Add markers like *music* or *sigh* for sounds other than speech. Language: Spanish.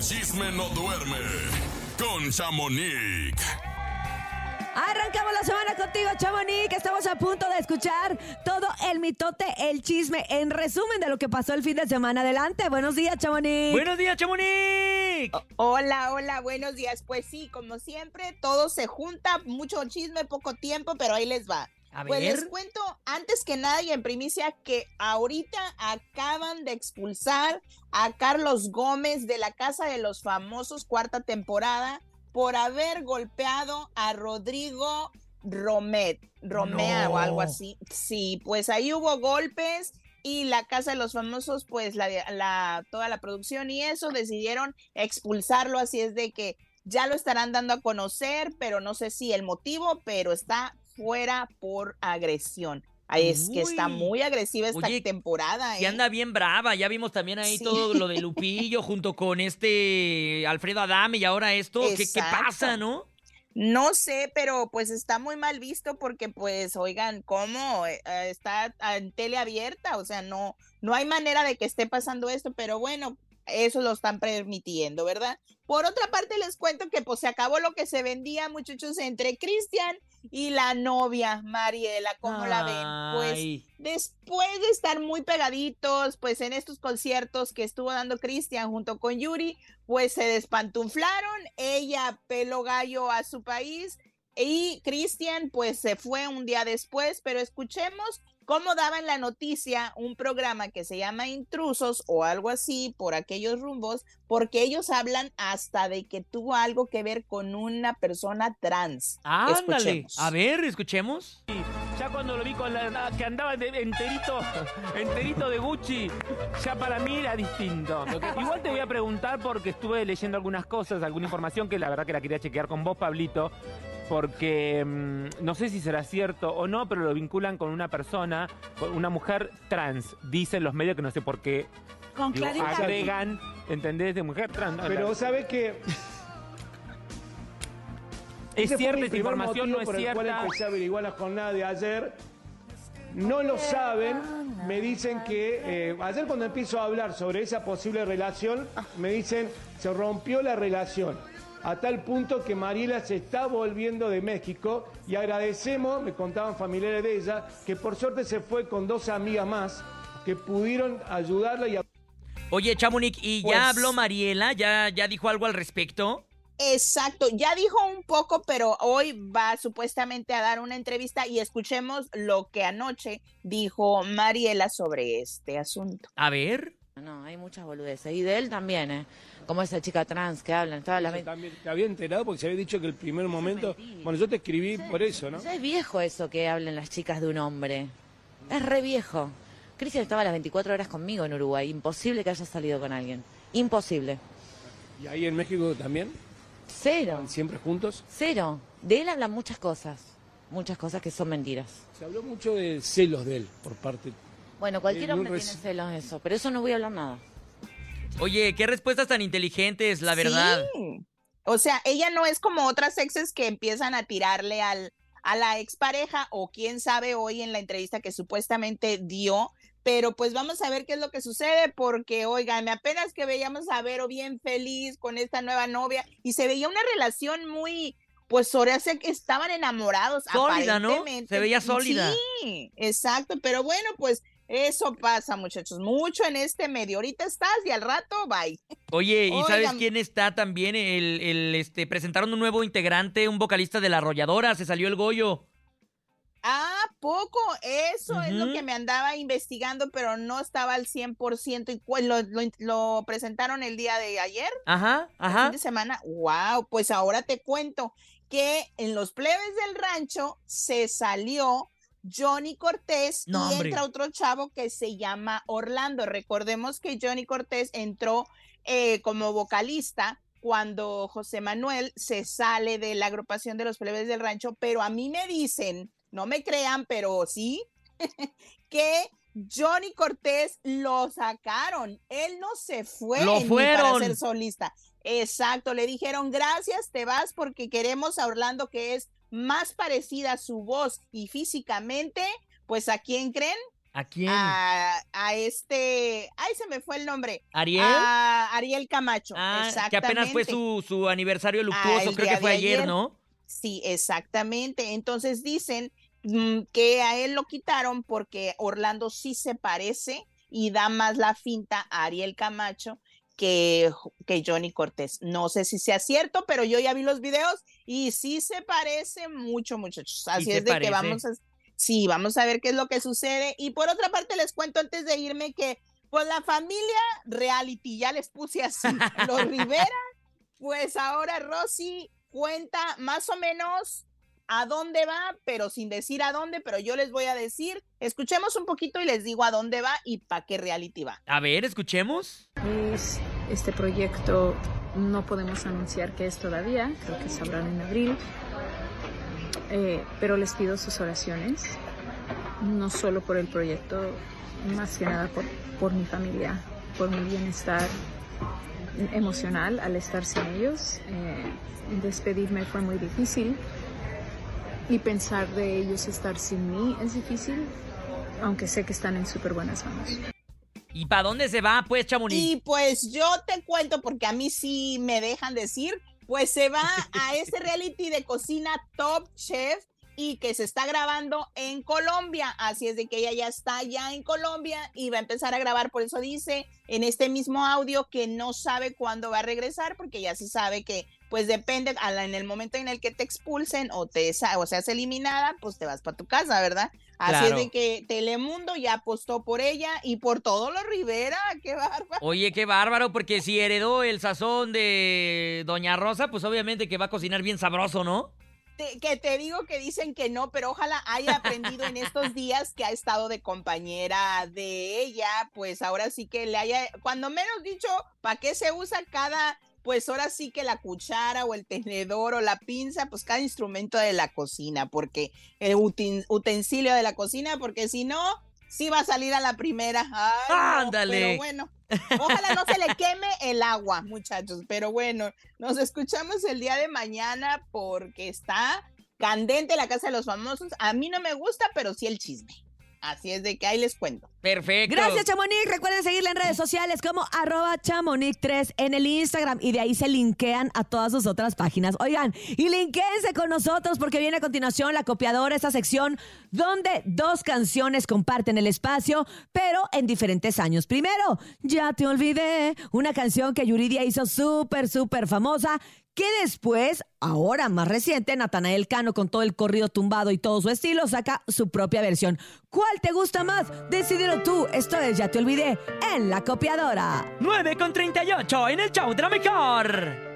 el chisme no duerme con Chamonix. Arrancamos la semana contigo, Chamonix. Estamos a punto de escuchar todo el mitote, el chisme, en resumen de lo que pasó el fin de semana. Adelante. Buenos días, Chamonix. Buenos días, Chamonix. Hola, hola, buenos días. Pues sí, como siempre, todo se junta, mucho chisme, poco tiempo, pero ahí les va. A Pues les cuento antes que nada y en primicia que ahorita acaban de expulsar a Carlos Gómez de la Casa de los Famosos cuarta temporada por haber golpeado a Rodrigo Romet, Romea No. o algo así. Sí, pues ahí hubo golpes y la Casa de los Famosos, pues la, la toda la producción y eso decidieron expulsarlo, así es de que ya lo estarán dando a conocer, pero no sé si el motivo, pero está fuera por agresión. Ay, Es que está Uy. muy agresiva esta Oye, temporada. Y ¿eh? anda bien brava. Ya vimos también ahí Sí. todo lo de *laughs* Lupillo junto con este Alfredo Adame y ahora esto. ¿Qué, qué pasa, no? No sé, pero pues está muy mal visto porque pues, oigan, ¿cómo? Eh, eh, está en tele abierta, o sea, no, no hay manera de que esté pasando esto, pero bueno, eso lo están permitiendo, ¿verdad? Por otra parte, les cuento que pues se acabó lo que se vendía, muchachos, entre Cristian y la novia, Mariela, ¿cómo la ven? Pues Ay. después de estar muy pegaditos, pues en estos conciertos que estuvo dando Cristian junto con Yuri, pues se despantunflaron, ella pelo gallo a su país y Cristian pues se fue un día después, pero escuchemos cómo daban la noticia un programa que se llama Intrusos o algo así por aquellos rumbos, porque ellos hablan hasta de que tuvo algo que ver con una persona trans. Ándale. Escuchemos. A ver, escuchemos. Ya cuando lo vi con la que andaba de- enterito, *laughs* enterito de Gucci, ya para mí era distinto. Igual te voy a preguntar porque estuve leyendo algunas cosas, alguna información que la verdad que la quería chequear con vos, Pablito, porque mm, no sé si será cierto o no, pero lo vinculan con una persona, con una mujer trans. Dicen los medios que no sé por qué Con digo, agregan, ¿entendés? De mujer trans. Pero sabe que ¿Es cierta esta información? ¿No es por el cual cierta? empecé a averiguar la jornada de ayer. No lo saben, me dicen que eh, ayer cuando empiezo a hablar sobre esa posible relación, me dicen se rompió la relación a tal punto que Mariela se está volviendo de México y agradecemos, me contaban familiares de ella, que por suerte se fue con dos amigas más que pudieron ayudarla y Oye, Chamonix, ¿y Pues- ya habló Mariela? ¿Ya, ¿Ya dijo algo al respecto? Exacto, ya dijo un poco, pero hoy va supuestamente a dar una entrevista y escuchemos lo que anoche dijo Mariela sobre este asunto. A ver. No, hay muchas boludeces. Y de él también, ¿eh? Como esa chica trans que hablan. Todas las... También te había enterado porque se había dicho que el primer momento. Bueno, yo te escribí por eso, ¿no? Ya es viejo eso que hablen las chicas de un hombre. Es re viejo. Cristian estaba las 24 horas conmigo en Uruguay. Imposible que haya salido con alguien. Imposible. Y ahí en México también, Cero. siempre juntos. Cero. De él hablan muchas cosas. Muchas cosas que son mentiras. Se habló mucho de celos de él por parte. Bueno, cualquier Eh, no hombre res- tiene celos de eso. Pero eso no voy a hablar nada. Oye, qué respuestas tan inteligentes, la verdad. Sí. O sea, ella no es como otras exes que empiezan a tirarle al, a la expareja o quién sabe hoy en la entrevista que supuestamente dio. Pero pues vamos a ver qué es lo que sucede porque, oigan, apenas que veíamos a Vero bien feliz con esta nueva novia y se veía una relación muy, pues ahora sé que estaban enamorados. Sólida, ¿no? Se veía sólida. Sí, exacto, pero bueno, pues eso pasa, muchachos, mucho en este medio. Ahorita estás y al rato, bye. Oye, ¿y sabes quién está también? El, el, este, presentaron un nuevo integrante, un vocalista de La Arrolladora, se salió el Goyo. Ah, poco, eso es lo que me andaba investigando, pero no estaba al 100% y lo, lo, lo presentaron el día de ayer, Ajá, el ajá. fin de semana. Wow, pues ahora te cuento que en los plebes del rancho se salió Johnny Cortés No, y entra otro chavo que se llama Orlando. Recordemos que Johnny Cortés entró eh, como vocalista cuando José Manuel se sale de la agrupación de los plebes del rancho, pero a mí me dicen, no me crean, pero sí, *laughs* que Johnny Cortés lo sacaron. Él no se fue Lo fueron. para ser solista. Exacto, le dijeron gracias, te vas porque queremos a Orlando que es más parecida a su voz y físicamente, pues a quién creen? ¿A quién? a, a este, ay, se me fue el nombre. ¿Ariel? A Ariel Camacho. ah, que exactamente. apenas fue su, su aniversario luctuoso, creo que fue ayer. ¿no? Sí, exactamente. Entonces dicen mm, que a él lo quitaron porque Orlando sí se parece y da más la finta a Ariel Camacho que, que Johnny Cortés. No sé si sea cierto, pero yo ya vi los videos y sí se parece mucho, muchachos. Así es de parece. que vamos a, sí, vamos a ver qué es lo que sucede. Y por otra parte les cuento antes de irme que pues la familia reality, ya les puse así, *laughs* los Rivera, pues ahora Rosy cuenta más o menos a dónde va, pero sin decir a dónde, pero yo les voy a decir, escuchemos un poquito y les digo a dónde va y para qué reality va. A ver, escuchemos. Es este proyecto no podemos anunciar qué es todavía, creo que sabrán en abril, Eh, pero les pido sus oraciones, no solo por el proyecto, más que nada por, mi familia, por mi bienestar emocional al estar sin ellos. Eh, despedirme fue muy difícil y pensar de ellos estar sin mí es difícil, aunque sé que están en súper buenas manos. ¿Y para dónde se va, pues, Chamonix? Y pues yo te cuento, porque a mí sí me dejan decir, pues se va a *laughs* ese reality de cocina Top Chef y que se está grabando en Colombia. Así es de que ella ya está ya en Colombia y va a empezar a grabar. Por eso dice en este mismo audio que no sabe cuándo va a regresar, porque ya se sabe que pues depende en el momento en el que te expulsen o te o seas eliminada, pues te vas para tu casa, ¿verdad? Así Claro. es de que Telemundo ya apostó por ella y por todo lo Rivera, *laughs* qué bárbaro. Oye, qué bárbaro, porque si heredó el sazón de Doña Rosa, pues obviamente que va a cocinar bien sabroso, ¿no? que te digo que dicen que no, pero ojalá haya aprendido en estos días que ha estado de compañera de ella, pues ahora sí que le haya, cuando menos dicho, ¿para qué se usa cada, pues ahora sí que la cuchara o el tenedor o la pinza, pues cada instrumento de la cocina, porque el utensilio de la cocina, porque si no, sí va a salir a la primera. Ay, no, Ándale. pero bueno. Ojalá no se le queme el agua, muchachos. Pero bueno, nos escuchamos el día de mañana porque está candente la casa de los famosos. A mí no me gusta, pero sí el chisme. Así es de que ahí les cuento. Perfecto. Gracias, Chamonix. Recuerden seguirla en redes sociales como arroba chamonix3 en el Instagram y de ahí se linkean a todas sus otras páginas. Oigan, y linkéense con nosotros porque viene a continuación la copiadora, esta sección donde dos canciones comparten el espacio, pero en diferentes años. Primero, Ya te olvidé, una canción que Yuridia hizo súper, súper famosa que después, ahora más reciente, Natanael Cano con todo el corrido tumbado y todo su estilo saca su propia versión. ¿Cuál te gusta más? Decídelo tú. Esto es Ya te olvidé en la copiadora. 9 con 38 en el show de la mejor.